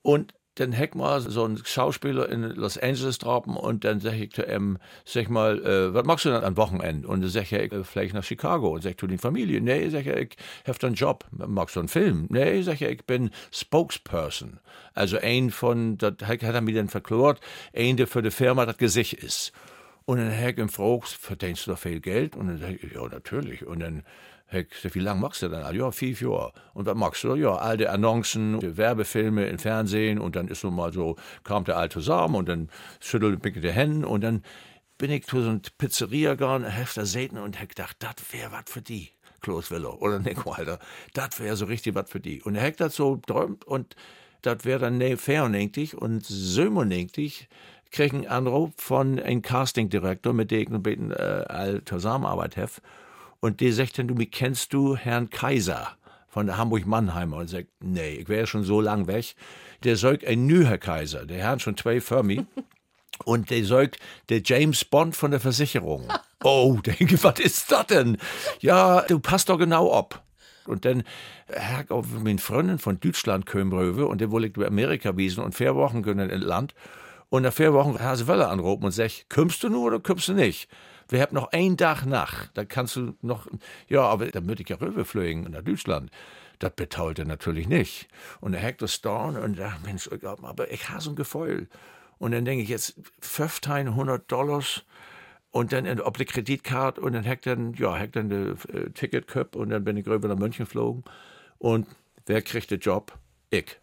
Und dann heck mal so ein Schauspieler in Los Angeles droppen und dann sag ich zu ihm, sag mal, äh, was machst du dann am Wochenende? Und dann sag ich, äh, vielleicht nach Chicago. Und sag du die Familie? Nee, sag ich, ich hab einen Job. Magst du einen Film? Nee, sag ich, ich bin Spokesperson. Also ein von, das hat er mir dann verklort, ein, der für die Firma das Gesicht ist. Und dann Herr ihm fragt, verdienst du doch viel Geld? Und dann sag ich, ja, natürlich. Und dann Herr, wie lange machst du dann? Ja, fünf Jahre. Und was machst du? Ja, alte Annoncen, Werbefilme im Fernsehen und dann ist so mal so, kam der all zusammen und dann schüttelt mich die Hände und dann bin ich zu so einer Pizzeria gegangen, da Säten und hab gedacht, das wäre was für die. Klaus Willow oder Nick Wilder. Das wäre so richtig was für die. Und er hat das so träumt und das wäre dann ne nächtig und sömonächtig krieg einen Anruf von einem Castingdirektor, mit dem ich bisschen äh, all Zusammenarbeit habe. Und der sagt dann, du, mich kennst du Herrn Kaiser von der Hamburg-Mannheimer? Und sagt, nee, ich wäre schon so lang weg. Der sagt, ein neuer Kaiser, der hat schon zwei Firmen. Und der sagt, der James Bond von der Versicherung. Oh, denke, was ist das denn? Ja, du passt doch genau ab. Und dann hat auch meine Freundin von Deutschland rüber und der wollte über Amerika wiesen und vier Wochen können in Land. Und nach vier Wochen Hase Welle anrufen und sagt, kommst du nur oder kommst du nicht? Wir haben noch einen Tag nach. Da kannst du noch, ja, aber dann würde ich ja rüberfliegen nach Deutschland. Das betault er natürlich nicht. Und er hackt das Dorn und sagt, Mensch, aber ich habe so ein Gefühl. Und dann denke ich jetzt, 1500 Dollars und dann auf die Kreditkarte und dann hackt dann, ja, hackt dann die äh, Ticketköp und dann bin ich rüber nach München geflogen. Und wer kriegt den Job? Ich.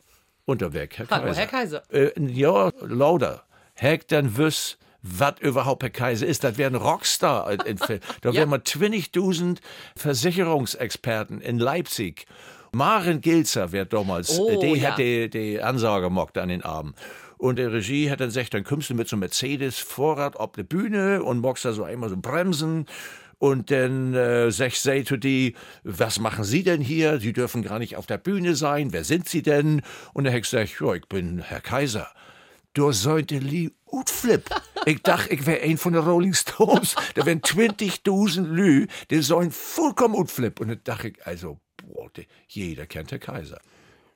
Und der Weg, Herr Hallo, Kaiser. Herr Kaiser. Äh, ja, lauter. Hackt dann wüs, was überhaupt Herr Kaiser ist. Das wäre ein Rockstar. in- Film. da Ja. wären wir 20.000 Versicherungsexperten in Leipzig. Maren Gilzer wäre damals, Oh, äh, die ja. hat die, die Ansage gemacht an den Abend. Und der Regie hat dann gesagt, dann kommst du mit so einem Mercedes-Vorrat auf die Bühne und magst da so einmal so bremsen. Und dann äh, sag sie zu die, was machen Sie denn hier? Sie dürfen gar nicht auf der Bühne sein. Wer sind Sie denn? Und der Hex sagt, ja, ich bin Herr Kaiser. Du sollte Lee Utflip. Ich dachte, ich wäre ein von den Rolling Stones. Da wären 20.000 Lü, die sollen vollkommen Utflip. Und dann dachte ich, also, boah, die- jeder kennt Herr Kaiser.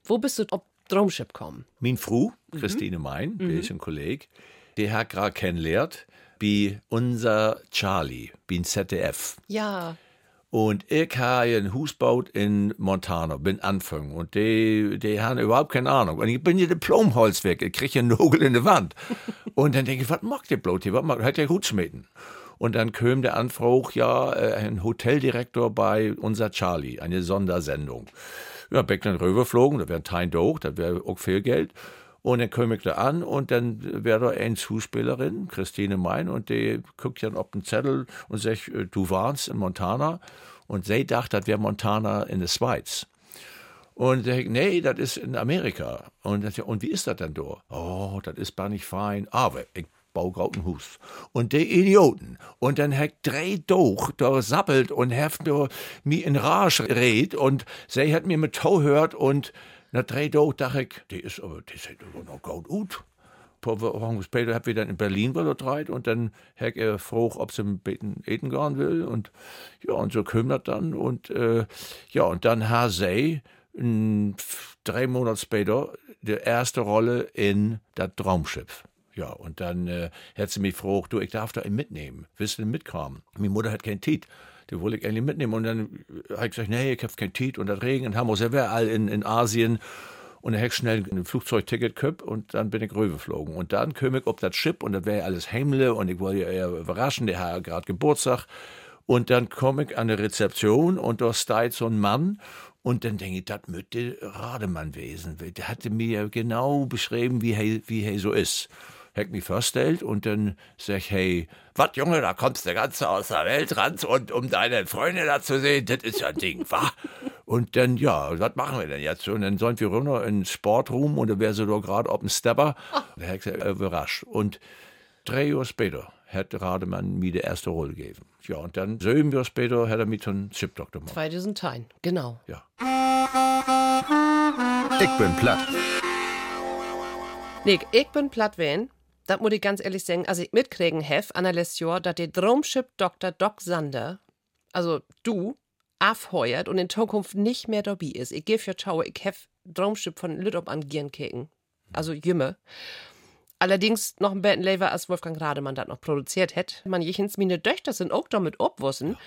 Wo bist du ob Drumship kommen? Min Fru, Christine Mein, die ist ein Kolleg, die hat gerade kennengelernt, wie unser Charlie, wie ein ZDF. Ja. Und ich habe ein Haus gebaut in Montana, bin anfangen. Und die, die haben überhaupt keine Ahnung. Und ich bin hier Diplomholzwerk, ich kriege einen Nogel in die Wand. Und dann denke ich, was macht der bloß hier? Was macht, hat der schmieden? Und dann kam der Anfrage, ja, ein Hoteldirektor bei unser Charlie, eine Sondersendung. Ja, bin dann rübergeflogen, da wäre ein Teil durch, da wäre auch viel Geld. Und dann komme ich da an und dann wäre da eine Zuspielerin, Christine Mein, und die guckt dann auf den Zettel und sagt, äh, du warst in Montana. Und sie dachte, das wäre Montana in der Schweiz. Und ich, nee, das ist in Amerika. Und, das, und wie ist das denn da? Oh, das ist gar nicht fein. Aber ich baue gerade Haus. Und die Idioten. Und dann hat drei durch, da sappelt und hat mir in Rage red. Und sie hat mir mit Tau hört und drei durch dachte ich, die ist die sieht noch gut aus. Ein paar Wochen später hab wir dann in Berlin übertreit und dann hat er froh, ob sie Beten eten gehen will und ja, und so kümmert dann und äh, ja, und dann f- drei Monate später die erste Rolle in das Traumschiff. Ja, und dann äh, hat sie mich gefragt, du, ich darf da ihn mitnehmen. Willst du mitkommen? Meine Mutter hat keinen Tiet. Die wollte ich eigentlich mitnehmen. Und dann habe ich gesagt, nee, ich habe keinen Tiet. Und das Regen in Hamburg, er wäre all in, in Asien. Und dann hab ich schnell ein Flugzeugticket gehabt und dann bin ich rübergeflogen. Und dann kam ich auf das Schiff und das wäre alles Heimle und ich wollte ja überraschen, der hat gerade Geburtstag. Und dann komme ich an die Rezeption und da steht so ein Mann und dann denke ich, das müsste Rademann gewesen. Der hatte mir genau beschrieben, wie er, wie er so ist. Hat mich vorstellt und dann sag ich, hey, was Junge, da kommst du ganz aus der Welt ran und um deine Freunde da zu sehen, das ist ja ein Ding, wa? Und dann, ja, was machen wir denn jetzt? Und dann sollen wir runter in den Sportroom und da wäre sie doch gerade auf dem Stepper. Da hat ich gesagt, äh, überrascht. Und drei Jahre später hat Rademann mir die erste Rolle gegeben. Ja, und dann sieben Jahre später hat er mich zum Chipdoktor gemacht. 2010, genau. Ja. Ich bin platt. Nick, ich bin platt wen. Das muss ich ganz ehrlich sagen, als ich mitkriegen hef, an der Jahr, dass der Drumship Dr. Doc Sander, also du, aufheuert und in Zukunft nicht mehr dabei ist. Ich gebe für Schau, ich hef Drumship von Lütop an Gieren keken. Also Jümme. Allerdings noch ein bisschen lever, als Wolfgang Rademann das noch produziert hätte. Man jechens meine Töchter sind auch damit obwussen.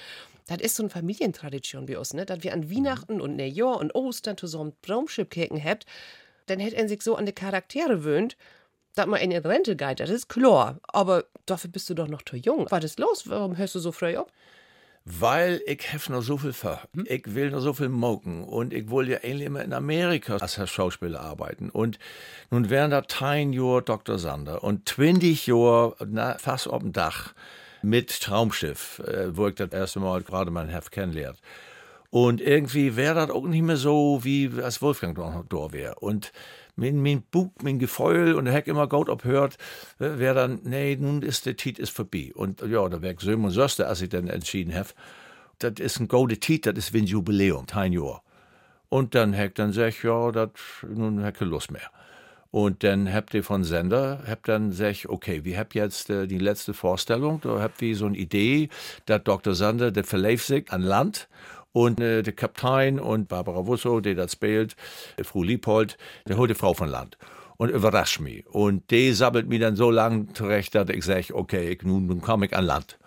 Das ist so eine Familientradition bei uns, ne? Dass wir an Weihnachten und Neujahr und Ostern zusammen Drumship keken habt. Dann hätte er sich so an die Charaktere wöhnt, dass man in Rente geht. Das ist klar. Aber dafür bist du doch noch zu jung. Was ist los? Warum hörst du so früh ab? Weil ich hef noch so viel vor. Ich will noch so viel moken. Und ich will ja eigentlich immer in Amerika als Herr Schauspieler arbeiten. Und nun wären da 10 Jahre Dr. Sander und 20 Jahre na, fast auf dem Dach mit Traumschiff, äh, wo ich das erste Mal gerade mein Heft kennenlernt. Und irgendwie wäre das auch nicht mehr so, wie als Wolfgang noch da wäre. Und mein, mein Bug, mein Gefühl, und der Heck immer gut abhört, wäre dann, nee, nun ist der Tit ist vorbei. Und ja, da wäre Söhne und Söster, als ich dann entschieden habe, das ist ein golden Tit, das ist wie ein Jubiläum, ein Jahr. Und dann Heck dann sag ja, das, nun keine Lust mehr. Und dann habt ihr von Sender, habt dann sag okay, wir habt jetzt äh, die letzte Vorstellung, da habt ihr so eine Idee, dass Dr. Sander, der verläuft sich an Land und äh, der Kapitän und Barbara Wusso, die das spielt, äh, Frau Liebhold, der die Frau von Land. und überrascht mich. Und die sabbelt mir dann so lang zurecht, dass ich sage, okay, ich, nun, nun komme ich an Land.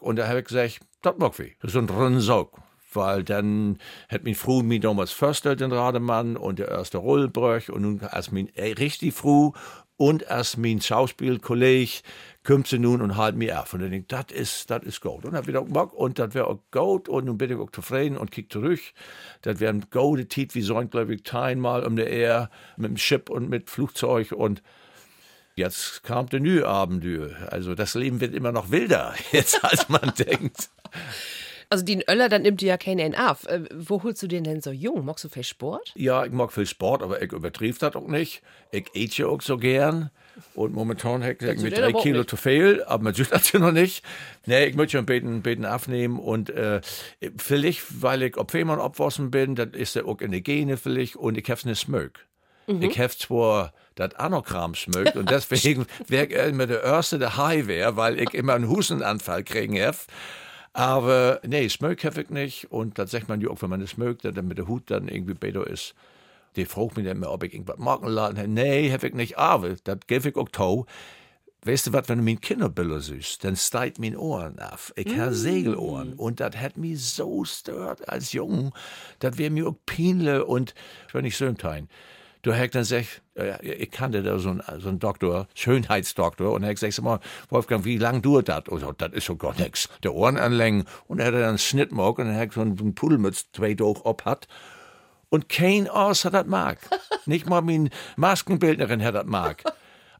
Und da habe ich gesagt, das mag ich. Das ist ein Rundsaug. Weil dann hat mein Frau mich damals vorgestellt, den Rademann, und der erste Rollbrüch. Und nun, als mein äh, richtig Frau und als mein Schauspielkolleg kommt sie nun und halt mir auf. Und dann denke das ist, das ist gut. Und dann wieder Bock und das wäre auch gut. Und nun bin ich auch zufrieden und kick zurück. Das wäre ein gute Tit, wie sollen, glaube ich, mal um der Air mit dem Schiff und mit Flugzeug und Jetzt kam der Abenteuer. Also das Leben wird immer noch wilder, jetzt als man denkt. Also den Öller, dann nimmt du ja keinen auf. Äh, wo holst du den denn so jung? Magst du viel Sport? Ja, ich mag viel Sport, aber ich übertrieb das auch nicht. Ich ete ja auch so gern. Und momentan hätte ich mit drei Kilo zu viel, aber man sieht das ja noch nicht. Nee, ich möchte schon beten, beten aufnehmen und äh, vielleicht, weil ich auf Fehmarn abwassen bin, das ist ja auch in der Gene vielleicht und ich hab's nicht smög. Mhm. Ich hab zwar das Anokram schmückt und deswegen wäre ich immer der Erste, der high wäre, weil ich immer einen Hustenanfall kriegen habe. Aber nee, Smög habe ich nicht. Und das sagt man ja auch, wenn man es smögt, dann mit der Hut dann irgendwie besser ist. Die fragt mich dann immer, ob ich irgendwas Markenladen habe. Nee, habe ich nicht. Aber das gebe ich auch tau. Weißt du was, wenn du mein Kinderbilder siehst, dann steigt mein Ohren auf. Ich mm. habe Segelohren. Und das hat mich so stört als Jung. Das wäre mir auch peinlich und ich will nicht so ein Du hast dann äh, ich kannte da so einen, so einen Doktor, Schönheitsdoktor, und er hat gesagt, mal, Wolfgang, wie lang dauert das? Und so, das ist so gar nichts. Der Ohren anlängen. Und er hat dann einen Schnittmock und er hat so einen Pudelmütz zwei durch ob hat. Und kein Aus hat das mag. Nicht mal mein Maskenbildnerin hat das mag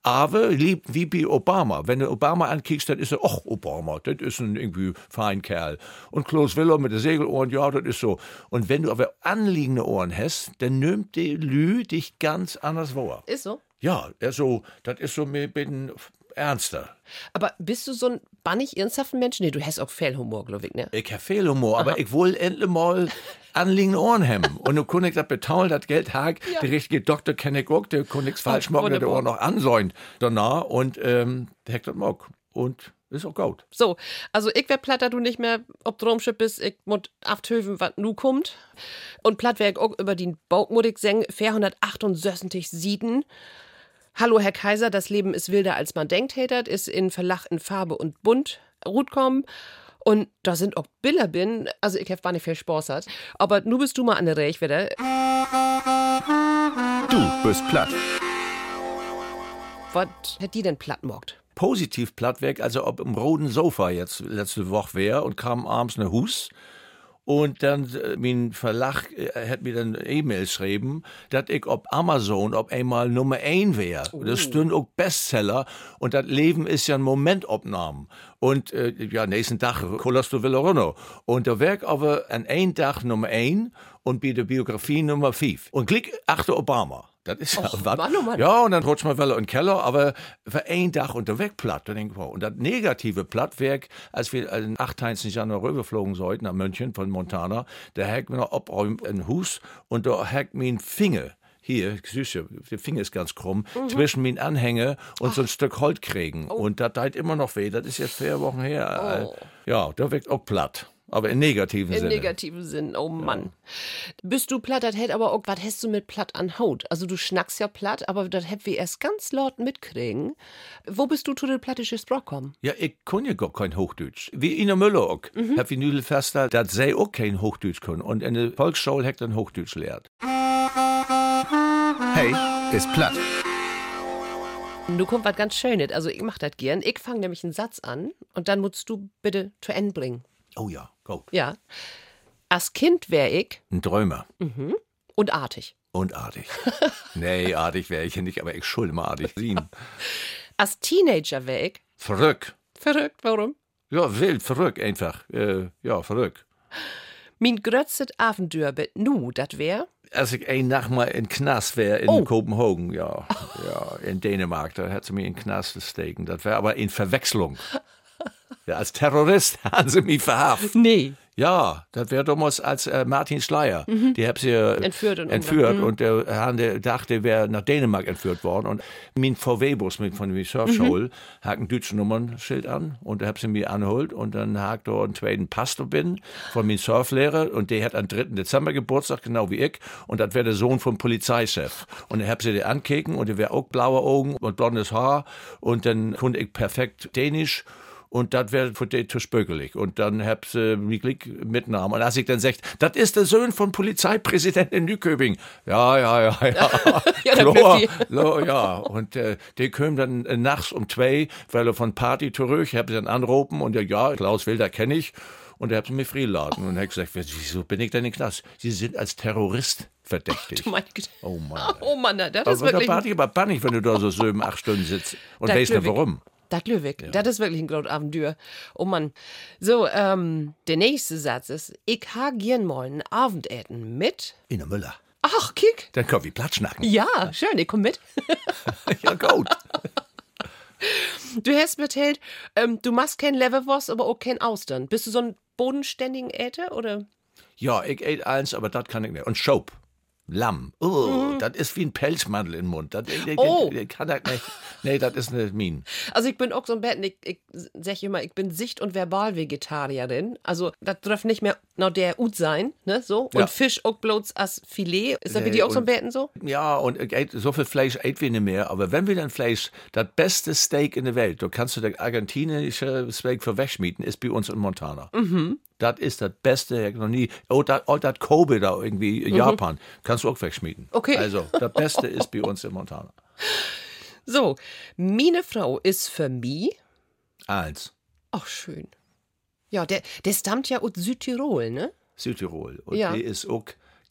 aber lieb wie bei Obama. Wenn du Obama ankickst, dann ist er, ach, Obama, das ist ein irgendwie fein Kerl. Und Klaus Willer mit den Segelohren, ja, das ist so. Und wenn du aber anliegende Ohren hast, dann nimmt die Lü dich ganz anders wahr. Ist so? Ja, so, das ist so mit ein ernster. Aber bist du so ein bannig ernsthaften Mensch? Nee, du hast auch Fehlhumor, glaube ich, ne? Ich habe Fehlhumor, aber ich will endlich mal anliegende Ohren haben. Und du kannst das betauen, das Geld hag. Ja. Der richtige Doktor kenne ich auch, der kann nichts falsch machen, der Ohr noch ansäunt danach. Und ähm, der hat das mag. Und ist auch gut. So, also ich wär platt, du nicht mehr ob Drumschiff bist, ich muss aftöven, was nu kommt. Und platt wär ich auch über den Baugmutig seng 468 Sieden. Hallo, Herr Kaiser, das Leben ist wilder, als man denkt, Hatert, ist in Verlach in Farbe und bunt, Rutkommen. Und da sind auch Bilder bin, also ich hab nicht viel Spaß hat. Aber nu bist du mal an der Reich wieder. Du bist platt. Was hätt die denn platt mockt? Positiv platt weg, also ob im roten Sofa jetzt letzte Woche wäre und kam abends ne Hus und dann, äh, mein Verlag äh, hat mir dann E-Mail geschrieben, dass ich ob Amazon ob einmal Nummer 1 wäre. Oh. Das stünd auch Bestseller. Und das Leben ist ja ein Momentaufnahmen. Und äh, ja, nächsten Tag kollerst du wieder runter. Und der Werk aber an einem Tag Nummer 1 und bei der Biografie Nummer 5. Und klick achter Obama. Das ist Och, ja. Mann, oh Ja, und dann rutscht man in den Keller, aber für ein Dach unterweg platt. Dann denk wow. Und das negative Plattwerk, als wir am 28. Januar rüberflogen sollten nach München von Montana, da hackt mir noch abräumt ein Hus und da hackt mir ein Finger hier, Süße, der Finger ist ganz krumm, mhm. zwischen meinen Anhänge und Ach. so ein Stück Holz kriegen. Oh. Und das tut immer noch weh. Das ist jetzt vier Wochen her. Oh. Ja, da wirkt auch platt. Aber in negativen in Sinne. In negativen Sinn, oh Mann. Ja. Bist du platt, das hätt aber auch, was hast du mit platt an Haut? Also du schnackst ja platt, aber das hätt wir erst ganz laut mitkriegen. Wo bist du zu der plattischen Sprache kommen? Ja, ich kann ja gar kein Hochdeutsch. Wie Ina Müller auch. Mhm. Hab ich nüdel festgestellt, dass sie auch kein Hochdeutsch können. Und in der Volksschule hat dann Hochdeutsch lehrt. Hey, ist platt. Du kommt was ganz Schönes. Also ich mach das gern. Ich fange nämlich einen Satz an und dann musst du bitte zu Ende bringen. Oh ja, go. Ja. Als Kind wäre ich. Ein Träumer. Mhm. Und artig. Und artig. nee, artig wäre ich ja nicht, aber ich schuld mal artig sein. Als Teenager wäre ich. Verrückt. Verrückt, warum? Ja, wild, verrückt einfach. Äh, ja, verrückt. Mein grötzet Abenteuer bet nu, dat wär? Als ich ein Nacht mal in Knast wäre in oh. Kopenhagen, ja, ja, in Dänemark, da hätte sie mich in Knast gesteckt. Das wäre aber in Verwechslung. Ja, als Terrorist haben sie mich verhaftet. Nee. Ja, das wäre damals als äh, Martin Schleier. Die haben sie äh, Entführt und entführt und der Herr der dachte, wäre nach Dänemark entführt worden. Und mein VW-Bus mit von der Surfschule hat ein deutsches Nummernschild an und da hab sie mir angeholt und dann hat da einen zweiten Pastor bin von meinem Surflehrer und der hat am 3. Dezember Geburtstag, genau wie ich. Und das wäre der Sohn vom Polizeichef. Und ich hab sie den ankeken und der wäre auch blaue Augen und blondes Haar und dann konnte ich perfekt Dänisch und das wäre für die zu spökelig. Und dann hab sie mich Glück mitgenommen. Und als ich dann sagt, das ist der Sohn von Polizeipräsident in Nyköbing. Ja, ja, ja, ja. Ja, Klar, klar, ja. Und äh, die kommen dann äh, nachts um zwei, weil er von Party zurück, ich hab sie dann anrufen und der, ja, Klaus Wilder kenne ich. Und er hat mich freigeladen. Und er hat gesagt, wieso bin ich denn in den Knast? Sie sind als Terrorist verdächtig. Meine Güte. Oh Mann. Oh Mann, das ist Aber da wirklich. Party aber bannig, wenn du da so sieben, acht Stunden sitzt und weißt nicht glaub warum. Das Lübeck, das ist wirklich ein großes Abenteuer. Oh Mann. So, ähm, der nächste Satz ist, ich ha gern mal ein Abendessen mit. In der Müller. Ach, kick. Dann können wir platschnacken. Ja, schön, ich komm mit. Ja, gut. Du hast mir erzählt, ähm, du machst kein Leverwurst, aber auch kein Austern. Bist du so ein bodenständigen Äther, oder? Ja, ich ate eins, aber das kann ich nicht. Und Schob. Lamm. Oh, das ist wie ein Pelzmantel im Mund. Das, Oh. kann das nicht. Nee, das ist nicht mein. Also ich bin auch so ein Bett, ich, ich sag immer, ich bin Sicht- und Verbalvegetarierin. Also das darf nicht mehr noch der Ut sein, ne, so. Und Ja. Fisch auch bloß als Filet. Ist das Nee, bei dir auch so ein und- Betten so? Ja, und ich ate, so viel Fleisch ate wir nicht mehr. Aber wenn wir dann Fleisch, das beste Steak in der Welt, da kannst du das argentinische Steak für wegschmieden, ist bei uns in Montana. Mhm. Das ist das Beste, ich noch nie. Oh, das oh, das Kobe da irgendwie in Japan, kannst du auch wegschmieden. Mhm. Okay. Also, das Beste ist bei uns in Montana. So, meine Frau ist für mich. Eins. Ach, schön. Ja, der, der stammt ja aus Südtirol, ne? Südtirol. Und Ja. die ist auch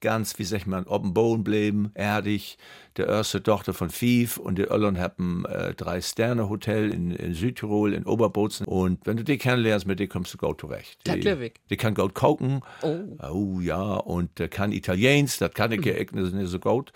ganz, wie sagt man, dem Boden bleiben, erdig. Der erste Tochter von Fief und die Öllern haben äh, drei Sterne Hotel in, in Südtirol, in Oberbozen. Und wenn du die kennenlernst, mit dir kommst du gut zurecht. Die, die kann gut kochen. Oh. Oh ja, und der kann Italienisch, das kann ich ja echt nicht nicht so gut.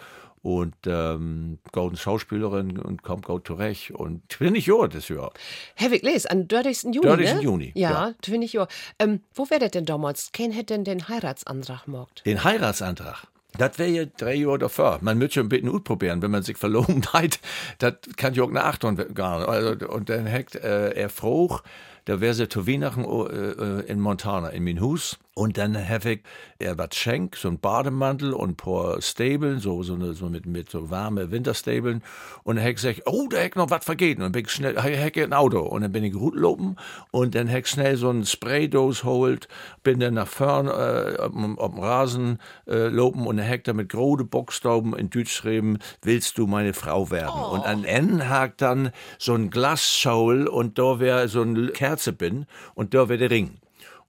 Und ähm, golden Schauspielerin und kommt gut zurecht. Und ich bin nicht jung das Jahr. Herr Les, am 30. Juni, 30. ne? Juni, Ja, ja. das finde ich ja. Ähm, wo wäre das denn damals? Ken hätte denn den Heiratsantrag gemacht? Den Heiratsantrag. Das wäre ja drei Jahre davor. Man müsste ein bisschen ausprobieren, wenn man sich verloben hat. Das kann ja auch eine Achtung gar also, Und dann hackt äh, er froh, da wäre sie zu Weihnachten äh, äh, in Montana, in mein Haus. Und dann habe ich er was schenk, so ein Bademantel und ein paar Stabeln, so, so, eine, so mit, mit so warme Winterstabeln. Und dann habe ich gesagt, oh, da hätte noch was vergeht. Und dann bin ich schnell, habe ich ein Auto. Und dann bin ich gut lopen und dann habe ich schnell so ein Spraydose holt, bin dann nach vorn äh, auf, auf dem Rasen äh, lopen und dann habe ich da mit großen Buchstaben in Deutsch geschrieben, willst du meine Frau werden? Und an N hakt dann so ein Glasschaul und da wäre so ein Kerze bin und da wäre der Ring.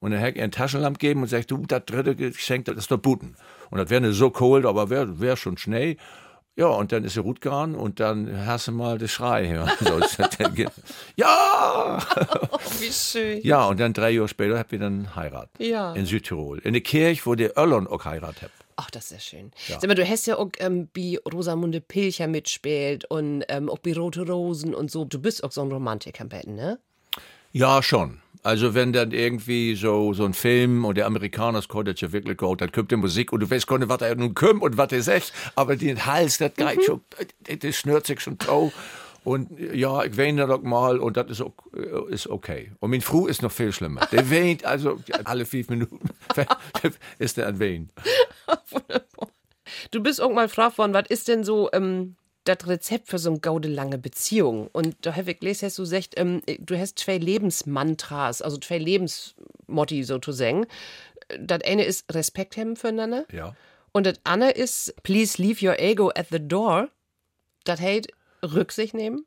Und dann hat er eine Taschenlampe gegeben und sagt, du, das dritte Geschenk, das ist der Buten. Und das wäre nicht so cold, aber wäre wär schon schnell. Ja, und dann ist er gut gegangen und dann hast du mal Schrei das dann ge- ja! Wie schön. Ja, und dann drei Jahre später habt ihr dann Heirat. Ja. In Südtirol. In der Kirche, wo der Öllern auch Heirat hat. Ach, das ist ja schön. Sag mal, du hast ja auch ähm, bei Rosamunde Pilcher mitspielt und ähm, auch bei Rote Rosen und so. Du bist auch so ein Romantiker, ne? Ja, schon. Also wenn dann irgendwie so, so ein Film und der Amerikaner kommt das ja wirklich gut, dann kommt die Musik und du weißt gar nicht, was er nun kommt und was er sagt, aber den Hals, das geht schon, das schnürt sich schon trau. Und ja, ich weine doch mal und das ist, ok- ist okay. Und mein Frau ist noch viel schlimmer. Der weint, also alle fünf Minuten ist der an Weinen. Du bist irgendwann gefragt worden, was ist denn so ähm, das Rezept für so eine gaude lange Beziehung? Und da habe ich gelesen, hast du gesagt, ähm, du hast zwei Lebensmantras, also zwei Lebensmotti sozusagen. Das eine ist Respekt haben füreinander. Ja. Und das andere ist Please leave your ego at the door. Das heißt Rücksicht nehmen.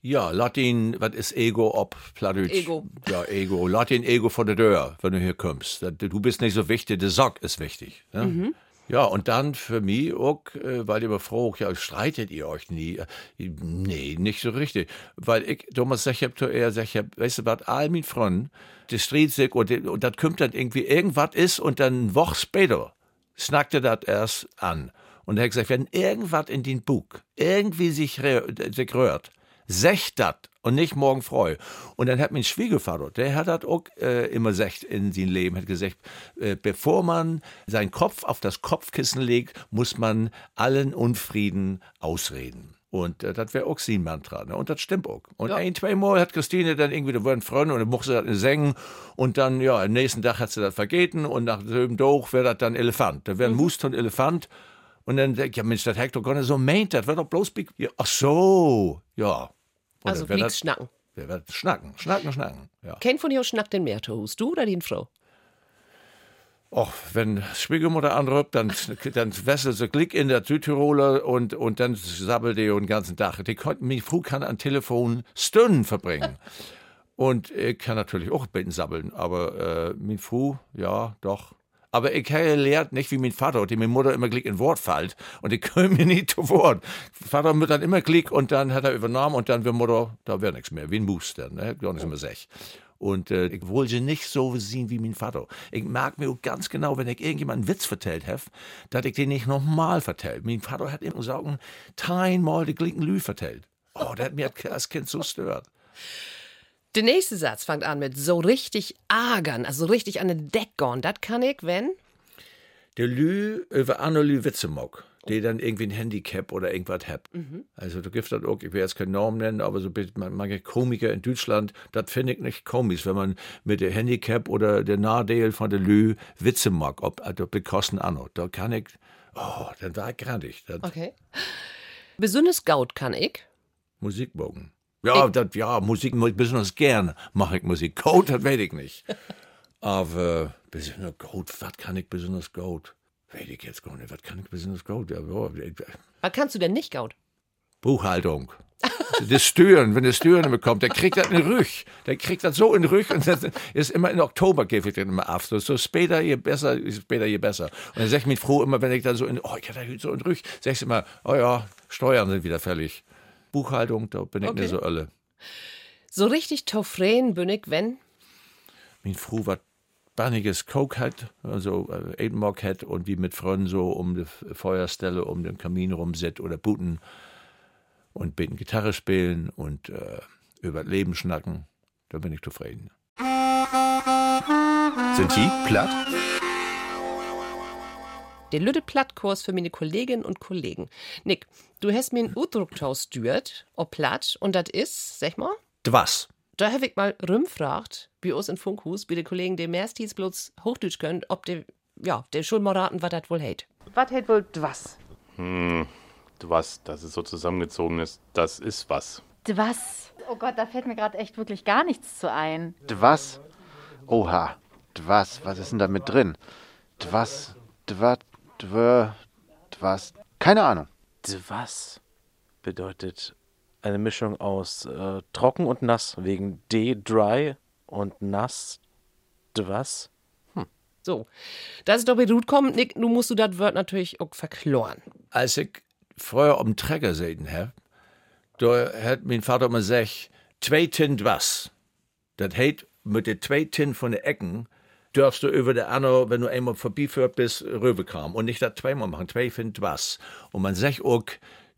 Ja, Latin, was ist Ego ob Plattdeutsch? Ego. Ja, Ego. Latin Ego vor der Tür, wenn du hier kommst. Du bist nicht so wichtig, der Sack ist wichtig. Ne? Ja, und dann für mich auch, äh, weil ihr immer fragt, ja, streitet ihr euch nie? Äh, Nee, nicht so richtig. Weil ich, damals sag ich hab zu er, sag ich hab, weißt du was, all mein Freund, der street sich und, und das kommt dann irgendwie, irgendwas ist und dann eine Woche später snackt er das erst an. Und er hat gesagt, wenn irgendwas in den Bug irgendwie sich, rö- sich rührt, Sech dat und nicht morgen freu. Und dann hat mein Schwiegervater, der hat das auch äh, immer gesagt in seinem Leben, hat gesagt, äh, bevor man seinen Kopf auf das Kopfkissen legt, muss man allen Unfrieden ausreden. Und äh, das wäre auch sein Mantra. Ne? Und das stimmt auch. Und Ja. ein, zwei Mal hat Christine dann irgendwie, da waren Freunde und dann mochte sie das singen. Und dann, ja, am nächsten Tag hat sie das vergeten und nach dem Doch wäre das dann Elefant. Da wäre ein Must und Elefant. Und dann denke ich, ja Mensch, das Hector gar nicht so meint, das wird doch bloß big. Ja, ach so, ja. Und Also fliegst das- schnacken. der wird schnacken, schnacken, schnacken. Ja. Kennt von dir schnackt den mehr Toast, du oder die Frau? Och, wenn Schwiegermutter anruft, dann, dann wesselt sie Glück in der Südtiroler und, und dann sabbelt die den ganzen Tag. Die konnten mich früh kann am Telefon Stunden verbringen. und ich kann natürlich auch beten sabbeln, aber äh, mein Frau, ja, doch. Aber ich habe gelernt, nicht wie mein Vater, die meine Mutter immer Glück in Wort fällt und ich komme mir nie zu Wort. Vater wird dann immer Glück und dann hat er übernommen und dann wird Mutter, da wäre nichts mehr, wie ein dann, ne? gar nichts mehr sech. Und äh, ich wollte sie nicht so sehen wie mein Vater. Ich merke mir ganz genau, wenn ich irgendjemand einen Witz vertellt habe, dass ich den nicht nochmal vertellt. Mein Vater hat immer gesagt, tausendmal die gleichen Lü vertellt. Oh, das hat mir als Kind so stört. Der nächste Satz fängt an mit so richtig ärgern, also richtig an den Deck gehen. Das kann ich, wenn? Der Lü über andere Lü Witze mag, die dann irgendwie ein Handicap oder irgendwas hat. Also du gibst das auch, ich will jetzt keinen Namen nennen, aber so man- manche Komiker in Deutschland, das finde ich nicht komisch, wenn man mit der Handicap oder der Nadel von der Lü Witze mag, ob, also ob die kosten an. Da kann ich, oh, dann war ich grandig. Das Okay. Besonders gaut kann ich. Musik mögen. Ja, das, ja, Musik mag ich besonders gern, mache ich Musik. Code, das weiß ich nicht. Aber besonders gut, was kann ich besonders gut? Weiß ich jetzt gar nicht, was kann ich besonders gut? Ja, ich- Was kannst du denn nicht gaut? Buchhaltung. Das Stören, wenn der Stören bekommt, der kriegt das in den Rück. Der kriegt das so in den Rück und das ist immer in Oktober gebe ich den immer ab. So, so später je besser, später je besser. Und dann sag ich mich froh immer, wenn ich dann so in, oh, ich hatte so in Rück, sag ich immer, oh ja, Steuern sind wieder fällig. Buchhaltung, da bin ich Okay. nicht so alle. So richtig taufren bin ich, wenn? Mein Frau was banniges Coke hat, also äh, Edenmark hat und wie mit Freunden so um die Feuerstelle, um den Kamin rum sitzt oder booten und beten Gitarre spielen und äh, über das Leben schnacken. Da bin ich zufrieden. Sind die platt? Der Lütte Plattkurs für meine Kolleginnen und Kollegen. Nick, du hast mir einen Udrucktaus stürt, ob platt, und das ist, sag mal, Was? da habe ich mal rumfragt, bei uns in Funkhus, bei den Kollegen, die meistens bloß Hochdeutsch können, ob der, ja, der schon mal raten, was das wohl hält. Was hält wohl was? Was, das ist so zusammengezogen ist, das ist was. Was? Oh Gott, da fällt mir gerade echt wirklich gar nichts zu ein. Dwas? Oha. Dwas? Was ist denn da mit drin? Dwas? Dwa? Dwör? Dwas? Keine Ahnung. Was bedeutet eine Mischung aus äh, trocken und nass, wegen D dry und nass. Was? So, dass es doch Rut kommt, Nick, nun musst du das Wort natürlich auch verkloren. Als ich früher am Trecker gesehen habe, da hat mein Vater immer gesagt, zwei Tint was. Das heißt, mit den zwei Tint von den Ecken darfst du über der andere, wenn du einmal vorbeiführt bist, rüberkommen. Und nicht das zweimal machen, zwei Tint was. Und man sagt auch,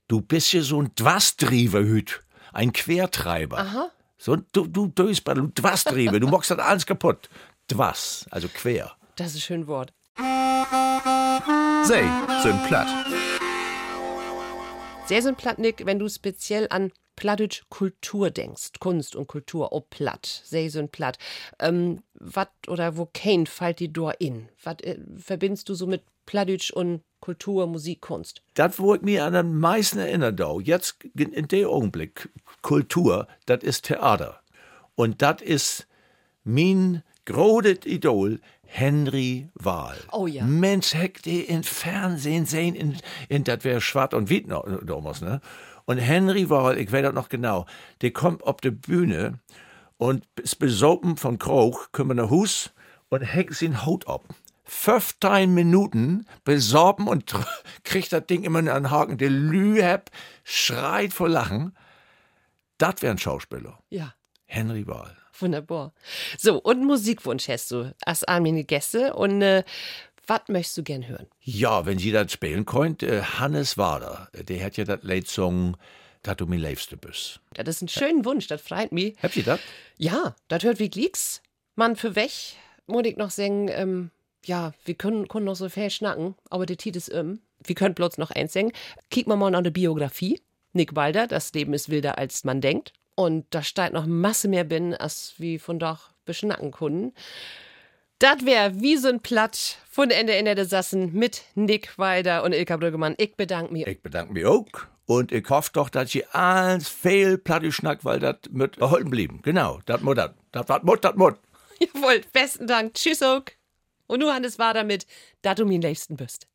du bist ja so ein Dwasdriever hüt, ein Quertreiber. Aha. So, du, du Dösbar, du Dwasdriever, du machst das alles kaputt. Dwas, also quer. Das ist ein schönes Wort. Sei sind platt. Sehr sind platt, Nick, wenn du speziell an Plattdeutsch Kultur denkst. Kunst und Kultur, oh platt, sehr sind platt. Ähm, wat oder wo kein fällt die Dor in? Was äh, verbindest du so mit Plattdeutsch und Kultur, Musik, Kunst? Das, wo ich mir an den meisten erinnert, da, jetzt in dem Augenblick, Kultur, das ist Theater. Und das ist mein großes Idol, Henry Wahl. Oh ja. Mensch, heck die in Fernsehen sehen, in, in das wäre Schwarz und Wit noch damals, ne? Und Henry Wahl, ich weiß das noch genau, der kommt auf die Bühne und ist besopen von Kroch, kommt nach Hus und hängt sin Haut ab. 15 Minuten besorben und kriegt das Ding immer an den Haken. Der Lüheb schreit vor Lachen. Das wäre ein Schauspieler. Ja. Henry Wahl. Wunderbar. So, und Musikwunsch hast du. Als meine Gäste. Und äh, was möchtest du gern hören? Ja, wenn Sie das spielen könnt, äh, Hannes Wader, der hat ja das Lied gesungen, dass du mein Liebste bist. Das ist ein schöner Wunsch, das freut mich. Habt ihr das? Ja, das hört wie Glicks. Mann, für weg, muss ich noch sagen, ähm, ja, wir können, können noch so viel schnacken, aber der Titel ist um. Wir können bloß noch eins sagen. Kicken wir mal an die Biografie. Nick Walder, das Leben ist wilder, als man denkt. Und da steigt noch Masse mehr bin, als wie von doch beschnacken können. Das wär wie so ein Platt von Ende Ende der Sassen mit Nick Walder und Ilka Brüggemann. Ich bedanke mich. Ich bedanke mich auch. Und ich hoffe doch, dass ihr alles platt schnackt, weil das mit erhalten blieben. Genau, das muss das. Das wat mut, das mut. Jawohl, besten Dank. Tschüss auch. Und nur Hannes war damit, da du mir liebsten bist.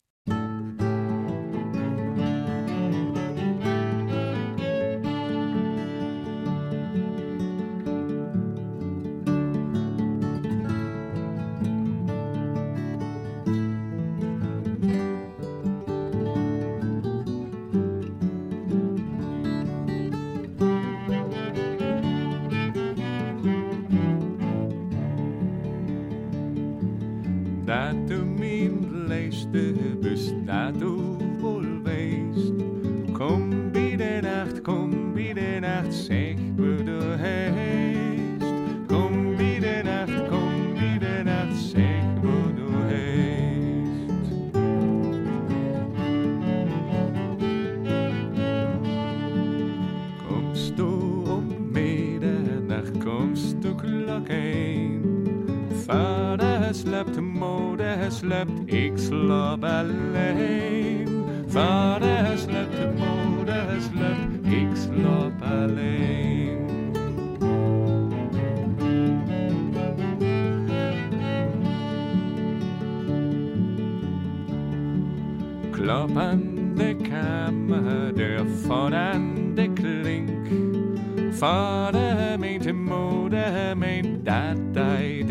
Kloppern, det kammer, der fordern, det klink. For det er ment til mod, det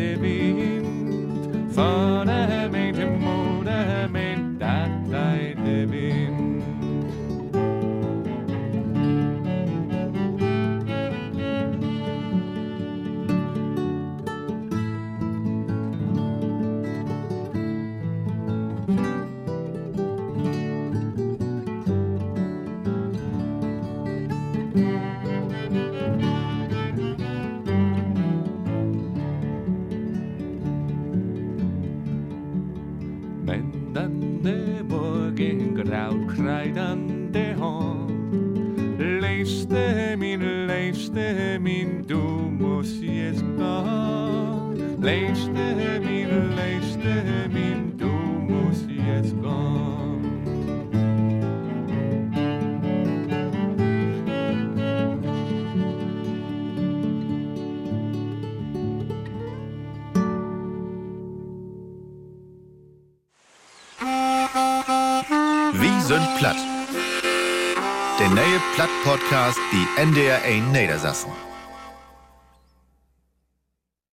NDR 1 Niedersassen.